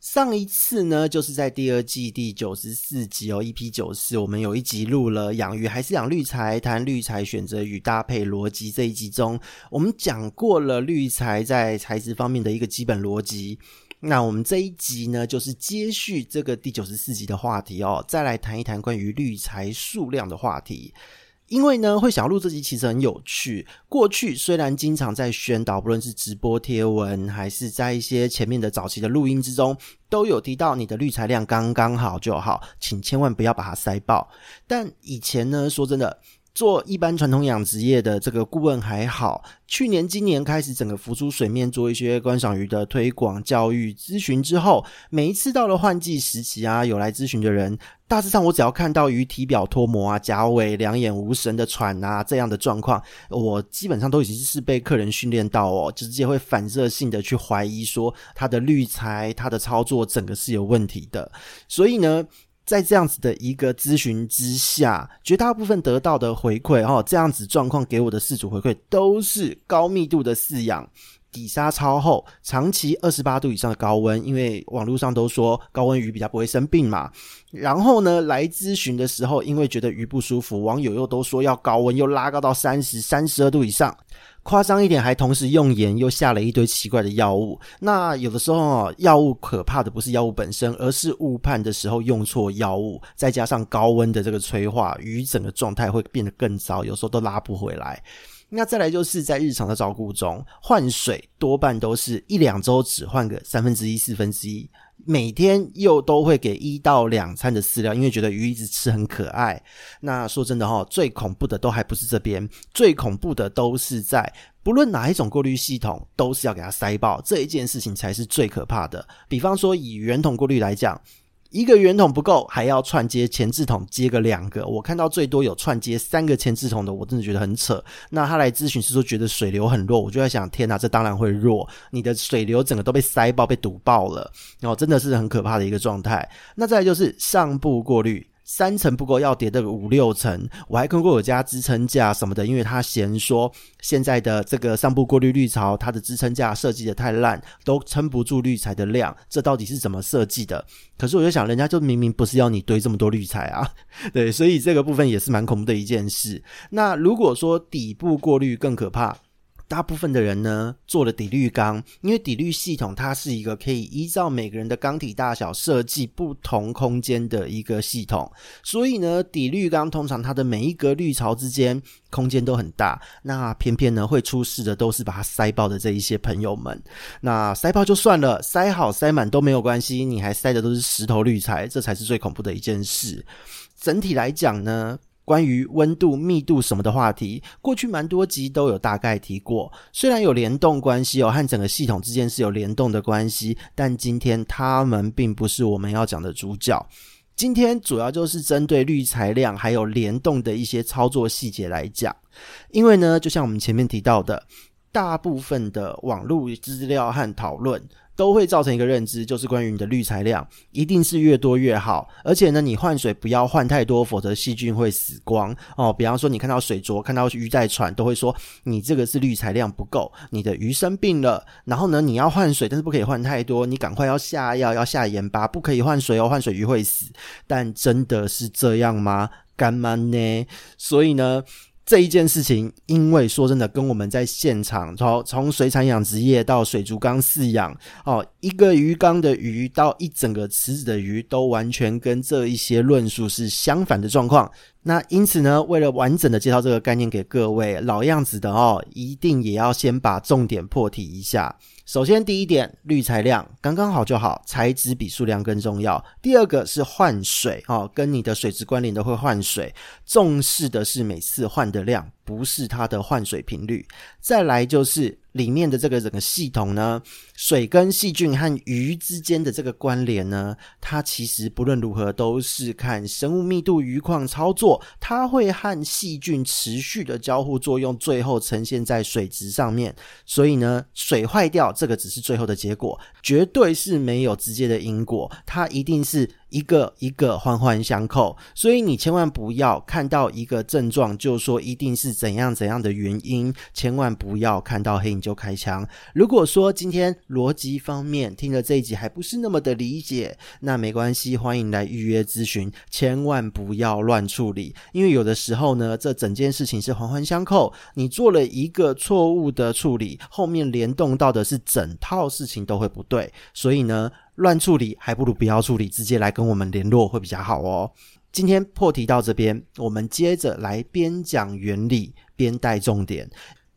上一次呢，就是在第二季第九十四集哦，EP 九四，我们有一集录了养鱼还是养绿材，谈绿材选择与搭配逻辑。这一集中，我们讲过了绿材在材质方面的一个基本逻辑。那我们这一集呢，就是接续这个第九十四集的话题哦，再来谈一谈关于绿材数量的话题。因为呢，会想录这集其实很有趣。过去虽然经常在宣导，不论是直播贴文，还是在一些前面的早期的录音之中，都有提到你的滤材量刚刚好就好，请千万不要把它塞爆。但以前呢，说真的。做一般传统养殖业的这个顾问还好，去年、今年开始整个浮出水面，做一些观赏鱼的推广、教育、咨询之后，每一次到了换季时期啊，有来咨询的人，大致上我只要看到鱼体表脱模啊、甲尾两眼无神的喘啊这样的状况，我基本上都已经是被客人训练到哦，直接会反射性的去怀疑说他的滤材、他的操作整个是有问题的，所以呢。在这样子的一个咨询之下，绝大部分得到的回馈哦，这样子状况给我的饲主回馈都是高密度的饲养，底沙超厚，长期二十八度以上的高温，因为网络上都说高温鱼比较不会生病嘛。然后呢，来咨询的时候，因为觉得鱼不舒服，网友又都说要高温，又拉高到三十、三十二度以上。夸张一点，还同时用盐，又下了一堆奇怪的药物。那有的时候哦，药物可怕的不是药物本身，而是误判的时候用错药物，再加上高温的这个催化，鱼整个状态会变得更糟，有时候都拉不回来。那再来就是在日常的照顾中，换水多半都是一两周只换个三分之一、四分之一。每天又都会给一到两餐的饲料，因为觉得鱼一直吃很可爱。那说真的齁，最恐怖的都还不是这边，最恐怖的都是在不论哪一种过滤系统，都是要给它塞爆，这一件事情才是最可怕的。比方说以圆筒过滤来讲。一个圆筒不够，还要串接前置筒接个两个。我看到最多有串接三个前置筒的，我真的觉得很扯。那他来咨询是说觉得水流很弱，我就在想，天哪，这当然会弱，你的水流整个都被塞爆、被堵爆了，然后真的是很可怕的一个状态。那再来就是上部过滤。三层不够，要叠的五六层。我还看过有加支撑架什么的，因为他嫌说现在的这个上部过滤滤槽，它的支撑架设计的太烂，都撑不住滤材的量。这到底是怎么设计的？可是我就想，人家就明明不是要你堆这么多滤材啊，对，所以这个部分也是蛮恐怖的一件事。那如果说底部过滤更可怕。大部分的人呢，做了底滤缸，因为底滤系统它是一个可以依照每个人的缸体大小设计不同空间的一个系统，所以呢，底滤缸通常它的每一格滤槽之间空间都很大，那偏偏呢会出事的都是把它塞爆的这一些朋友们。那塞爆就算了，塞好塞满都没有关系，你还塞的都是石头滤材，这才是最恐怖的一件事。整体来讲呢。关于温度、密度什么的话题，过去蛮多集都有大概提过。虽然有联动关系哦，和整个系统之间是有联动的关系，但今天他们并不是我们要讲的主角。今天主要就是针对滤材量还有联动的一些操作细节来讲。因为呢，就像我们前面提到的，大部分的网络资料和讨论。都会造成一个认知，就是关于你的滤材量一定是越多越好，而且呢，你换水不要换太多，否则细菌会死光哦。比方说，你看到水浊，看到鱼在喘，都会说你这个是滤材量不够，你的鱼生病了。然后呢，你要换水，但是不可以换太多，你赶快要下药，要下盐巴，不可以换水哦，换水鱼会死。但真的是这样吗？干嘛呢？所以呢？这一件事情，因为说真的，跟我们在现场从从水产养殖业到水族缸饲养，哦，一个鱼缸的鱼到一整个池子的鱼，都完全跟这一些论述是相反的状况。那因此呢，为了完整的介绍这个概念给各位，老样子的哦，一定也要先把重点破题一下。首先，第一点，滤材量刚刚好就好，材质比数量更重要。第二个是换水，哦，跟你的水质关联的会换水，重视的是每次换的量。不是它的换水频率。再来就是里面的这个整个系统呢，水跟细菌和鱼之间的这个关联呢，它其实不论如何都是看生物密度鱼况操作，它会和细菌持续的交互作用，最后呈现在水质上面。所以呢，水坏掉这个只是最后的结果，绝对是没有直接的因果，它一定是。一个一个环环相扣，所以你千万不要看到一个症状就说一定是怎样怎样的原因，千万不要看到黑影就开枪。如果说今天逻辑方面听了这一集还不是那么的理解，那没关系，欢迎来预约咨询，千万不要乱处理，因为有的时候呢，这整件事情是环环相扣，你做了一个错误的处理，后面联动到的是整套事情都会不对，所以呢。乱处理还不如不要处理，直接来跟我们联络会比较好哦。今天破题到这边，我们接着来边讲原理边带重点。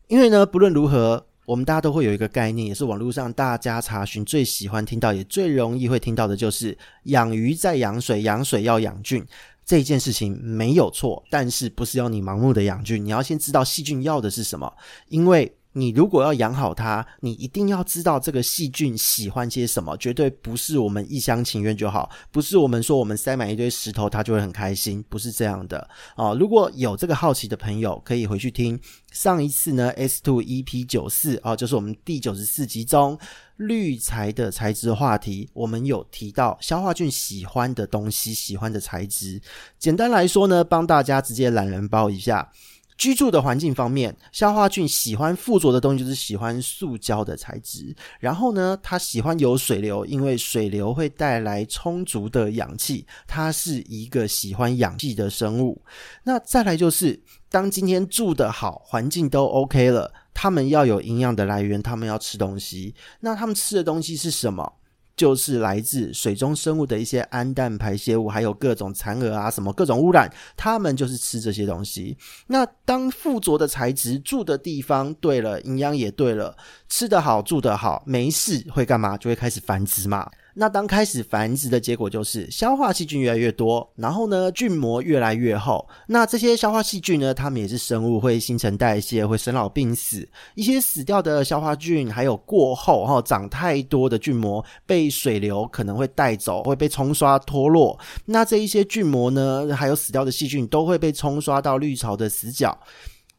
因为呢，不论如何，我们大家都会有一个概念，也是网络上大家查询最喜欢听到，也最容易会听到的，就是养鱼在养水，养水要养菌这件事情没有错，但是不是要你盲目的养菌，你要先知道细菌要的是什么，因为。你如果要养好它，你一定要知道这个细菌喜欢些什么，绝对不是我们一厢情愿就好，不是我们说我们塞满一堆石头它就会很开心，不是这样的哦。如果有这个好奇的朋友，可以回去听上一次呢 S2 EP 九四啊，就是我们第九十四集中绿材的材质话题，我们有提到消化菌喜欢的东西，喜欢的材质。简单来说呢，帮大家直接懒人包一下。居住的环境方面，消化菌喜欢附着的东西就是喜欢塑胶的材质。然后呢，它喜欢有水流，因为水流会带来充足的氧气。它是一个喜欢氧气的生物。那再来就是，当今天住得好，环境都 OK 了，他们要有营养的来源，他们要吃东西。那他们吃的东西是什么？就是来自水中生物的一些氨氮排泄物，还有各种残饵啊，什么各种污染，他们就是吃这些东西。那当附着的材质住的地方对了，营养也对了，吃得好，住得好，没事会干嘛？就会开始繁殖嘛。那当开始繁殖的结果就是消化细菌越来越多，然后呢，菌膜越来越厚。那这些消化细菌呢，它们也是生物，会新陈代谢，会生老病死。一些死掉的消化菌，还有过后哈长太多的菌膜，被水流可能会带走，会被冲刷脱落。那这一些菌膜呢，还有死掉的细菌，都会被冲刷到绿潮的死角，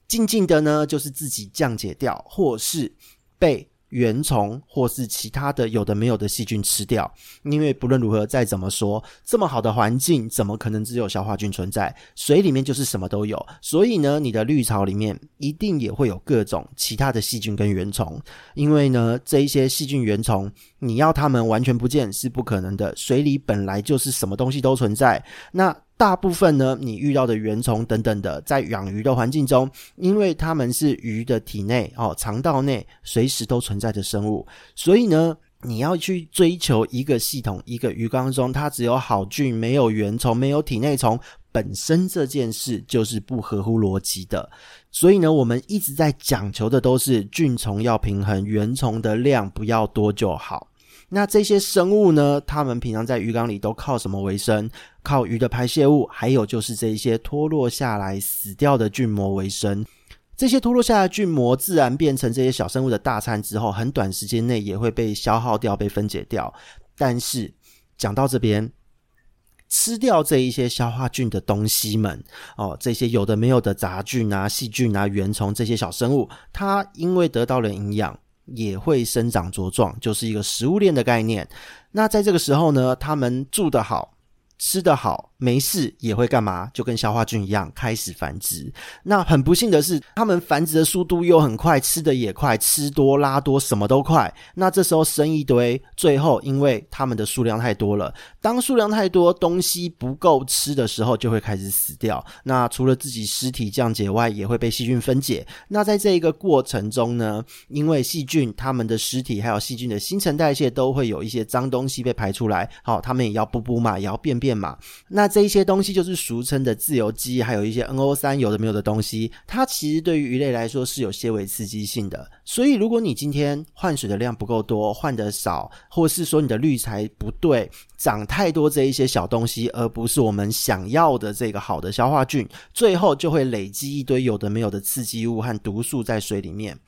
静静的呢，就是自己降解掉，或是被。原虫或是其他的有的没有的细菌吃掉，因为不论如何再怎么说，这么好的环境怎么可能只有消化菌存在？水里面就是什么都有，所以呢，你的绿草里面一定也会有各种其他的细菌跟原虫，因为呢，这一些细菌原虫你要它们完全不见是不可能的，水里本来就是什么东西都存在，那。大部分呢，你遇到的原虫等等的，在养鱼的环境中，因为它们是鱼的体内哦，肠道内随时都存在的生物，所以呢，你要去追求一个系统，一个鱼缸中它只有好菌，没有原虫，没有体内虫，本身这件事就是不合乎逻辑的。所以呢，我们一直在讲求的都是菌虫要平衡，原虫的量不要多就好。那这些生物呢，它们平常在鱼缸里都靠什么为生？靠鱼的排泄物，还有就是这一些脱落下来死掉的菌膜为生。这些脱落下来的菌膜自然变成这些小生物的大餐之后，很短时间内也会被消耗掉、被分解掉。但是讲到这边，吃掉这一些消化菌的东西们，哦，这些有的没有的杂菌啊、细菌啊、原虫这些小生物，它因为得到了营养。也会生长茁壮，就是一个食物链的概念。那在这个时候呢，他们住得好，吃得好。没事也会干嘛？就跟消化菌一样开始繁殖。那很不幸的是，它们繁殖的速度又很快，吃的也快，吃多拉多什么都快。那这时候生一堆，最后因为它们的数量太多了，当数量太多，东西不够吃的时候，就会开始死掉。那除了自己尸体降解外，也会被细菌分解。那在这一个过程中呢，因为细菌它们的尸体还有细菌的新陈代谢都会有一些脏东西被排出来，好，它们也要补补嘛，也要便便。嘛。那这一些东西就是俗称的自由基，还有一些 NO 三有的没有的东西，它其实对于鱼类来说是有些微刺激性的。所以如果你今天换水的量不够多，换得少，或是说你的滤材不对，长太多这一些小东西，而不是我们想要的这个好的消化菌，最后就会累积一堆有的没有的刺激物和毒素在水里面。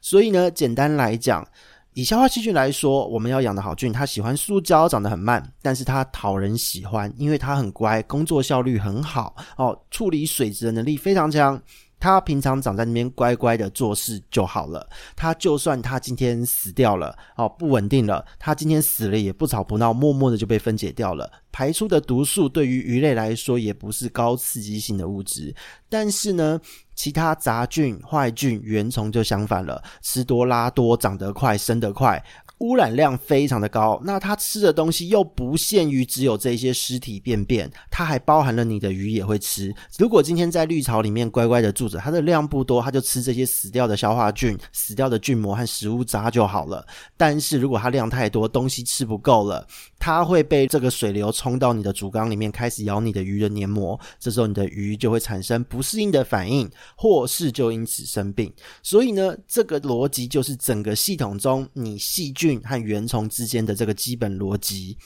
所以呢，简单来讲，以消化细菌来说，我们要养的好菌，它喜欢塑胶，长得很慢，但是它讨人喜欢，因为它很乖，工作效率很好，哦，处理水质的能力非常强。它平常长在那边乖乖的做事就好了。它就算它今天死掉了，哦，不稳定了，它今天死了也不吵不闹，默默的就被分解掉了。排出的毒素对于鱼类来说也不是高刺激性的物质，但是呢，其他杂菌、坏菌、原虫就相反了，吃多拉多，长得快，生得快。污染量非常的高，那它吃的东西又不限于只有这些尸体便便，它还包含了你的鱼也会吃。如果今天在绿草里面乖乖的住着，它的量不多，它就吃这些死掉的消化菌、死掉的菌膜和食物渣就好了。但是如果它量太多，东西吃不够了，它会被这个水流冲到你的主缸里面，开始咬你的鱼的黏膜，这时候你的鱼就会产生不适应的反应，或是就因此生病。所以呢，这个逻辑就是整个系统中你细菌和原虫之间的这个基本逻辑。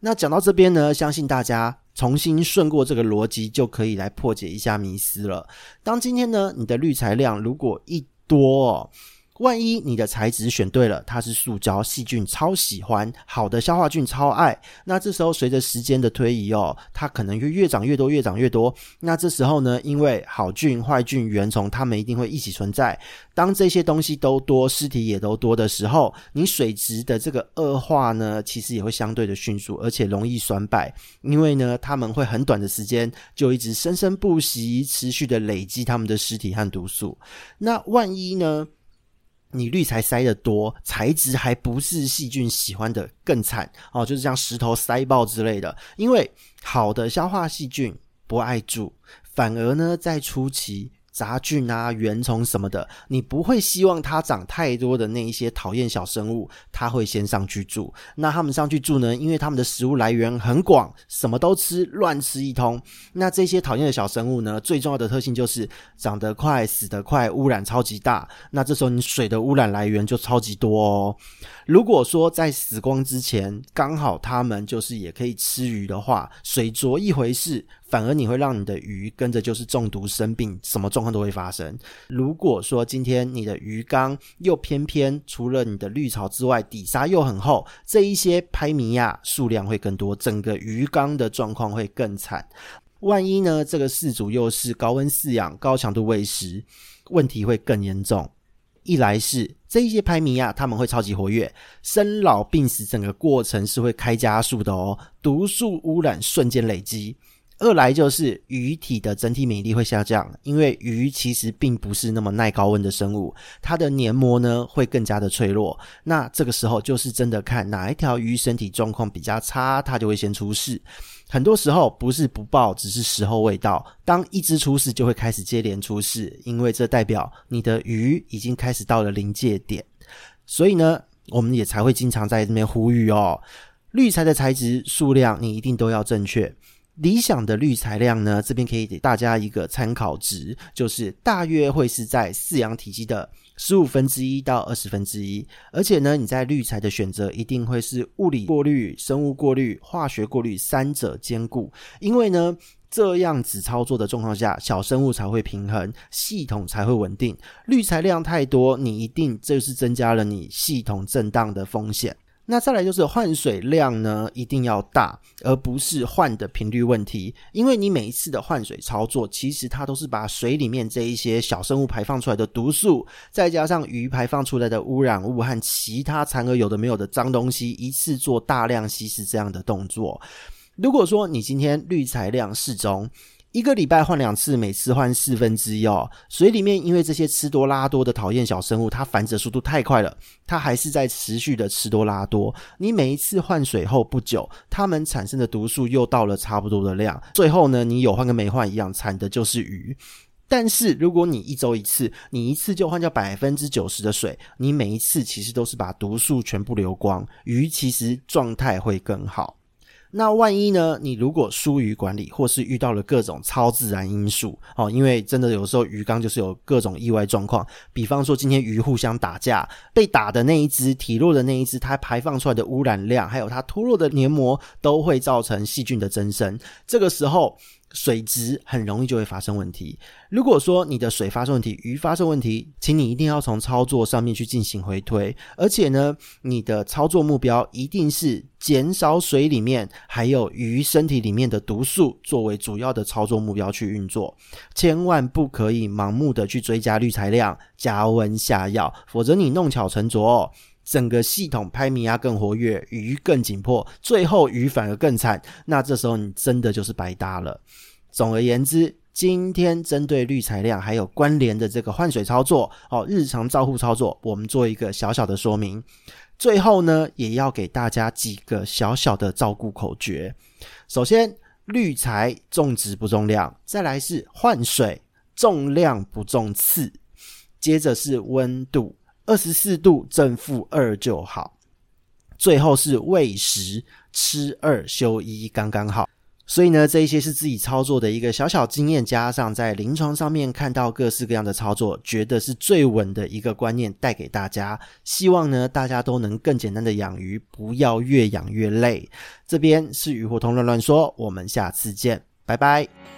那讲到这边呢，相信大家重新顺过这个逻辑，就可以来破解一下迷思了。当今天呢，你的滤材量如果一多哦，万一你的材质选对了，它是塑胶，细菌超喜欢，好的消化菌超爱。那这时候随着时间的推移哦，它可能会越长越多，越长越多。那这时候呢，因为好菌、坏菌、原虫，它们一定会一起存在。当这些东西都多，尸体也都多的时候，你水质的这个恶化呢，其实也会相对的迅速，而且容易衰败。因为呢，它们会很短的时间就一直生生不息，持续的累积它们的尸体和毒素。那万一呢？你滤材塞得多，材质还不是细菌喜欢的，更惨哦，就是像石头塞爆之类的。因为好的消化细菌不爱住，反而呢在初期。杂菌啊、原虫什么的，你不会希望它长太多的那一些讨厌小生物，它会先上去住。那它们上去住呢？因为它们的食物来源很广，什么都吃，乱吃一通。那这些讨厌的小生物呢，最重要的特性就是长得快、死得快，污染超级大。那这时候你水的污染来源就超级多哦。如果说在死光之前，刚好它们就是也可以吃鱼的话，水浊一回事。反而你会让你的鱼跟着就是中毒生病，什么状况都会发生。如果说今天你的鱼缸又偏偏除了你的绿草之外，底沙又很厚，这一些拍米亚数量会更多，整个鱼缸的状况会更惨。万一呢，这个饲主又是高温饲养、高强度喂食，问题会更严重。一来是这一些拍米亚他们会超级活跃，生老病死整个过程是会开加速的哦，毒素污染瞬间累积。二来就是鱼体的整体免疫力会下降，因为鱼其实并不是那么耐高温的生物，它的黏膜呢会更加的脆弱。那这个时候就是真的看哪一条鱼身体状况比较差，它就会先出事。很多时候不是不报，只是时候未到。当一只出事，就会开始接连出事，因为这代表你的鱼已经开始到了临界点。所以呢，我们也才会经常在这边呼吁哦，滤材的材质数量你一定都要正确。理想的滤材量呢，这边可以给大家一个参考值，就是大约会是在饲养体积的十五分之一到二十分之一。而且呢，你在滤材的选择一定会是物理过滤、生物过滤、化学过滤三者兼顾，因为呢，这样子操作的状况下，小生物才会平衡，系统才会稳定。滤材量太多，你一定就是增加了你系统震荡的风险。那再来就是换水量呢，一定要大，而不是换的频率问题。因为你每一次的换水操作，其实它都是把水里面这一些小生物排放出来的毒素，再加上鱼排放出来的污染物和其他残而有的没有的脏东西，一次做大量稀释这样的动作。如果说你今天滤材量适中，一个礼拜换两次，每次换四分之一哦。水里面因为这些吃多拉多的讨厌小生物，它繁殖速度太快了，它还是在持续的吃多拉多。你每一次换水后不久，它们产生的毒素又到了差不多的量，最后呢，你有换跟没换一样，产的就是鱼。但是如果你一周一次，你一次就换掉百分之九十的水，你每一次其实都是把毒素全部流光，鱼其实状态会更好。那万一呢？你如果疏于管理，或是遇到了各种超自然因素哦，因为真的有时候鱼缸就是有各种意外状况，比方说今天鱼互相打架，被打的那一只体弱的那一只，它排放出来的污染量，还有它脱落的黏膜，都会造成细菌的增生。这个时候，水质很容易就会发生问题。如果说你的水发生问题，鱼发生问题，请你一定要从操作上面去进行回推，而且呢，你的操作目标一定是减少水里面还有鱼身体里面的毒素作为主要的操作目标去运作，千万不可以盲目的去追加滤材量、加温下药，否则你弄巧成拙哦。整个系统拍米亚更活跃，鱼更紧迫，最后鱼反而更惨。那这时候你真的就是白搭了。总而言之，今天针对滤材量还有关联的这个换水操作哦，日常照护操作，我们做一个小小的说明。最后呢，也要给大家几个小小的照顾口诀。首先，滤材重质不重量；再来是换水重量不重次；接着是温度。二十四度正负二就好，最后是喂食，吃二休一刚刚好。所以呢，这一些是自己操作的一个小小经验，加上在临床上面看到各式各样的操作，觉得是最稳的一个观念带给大家。希望呢，大家都能更简单的养鱼，不要越养越累。这边是鱼活通乱乱说，我们下次见，拜拜。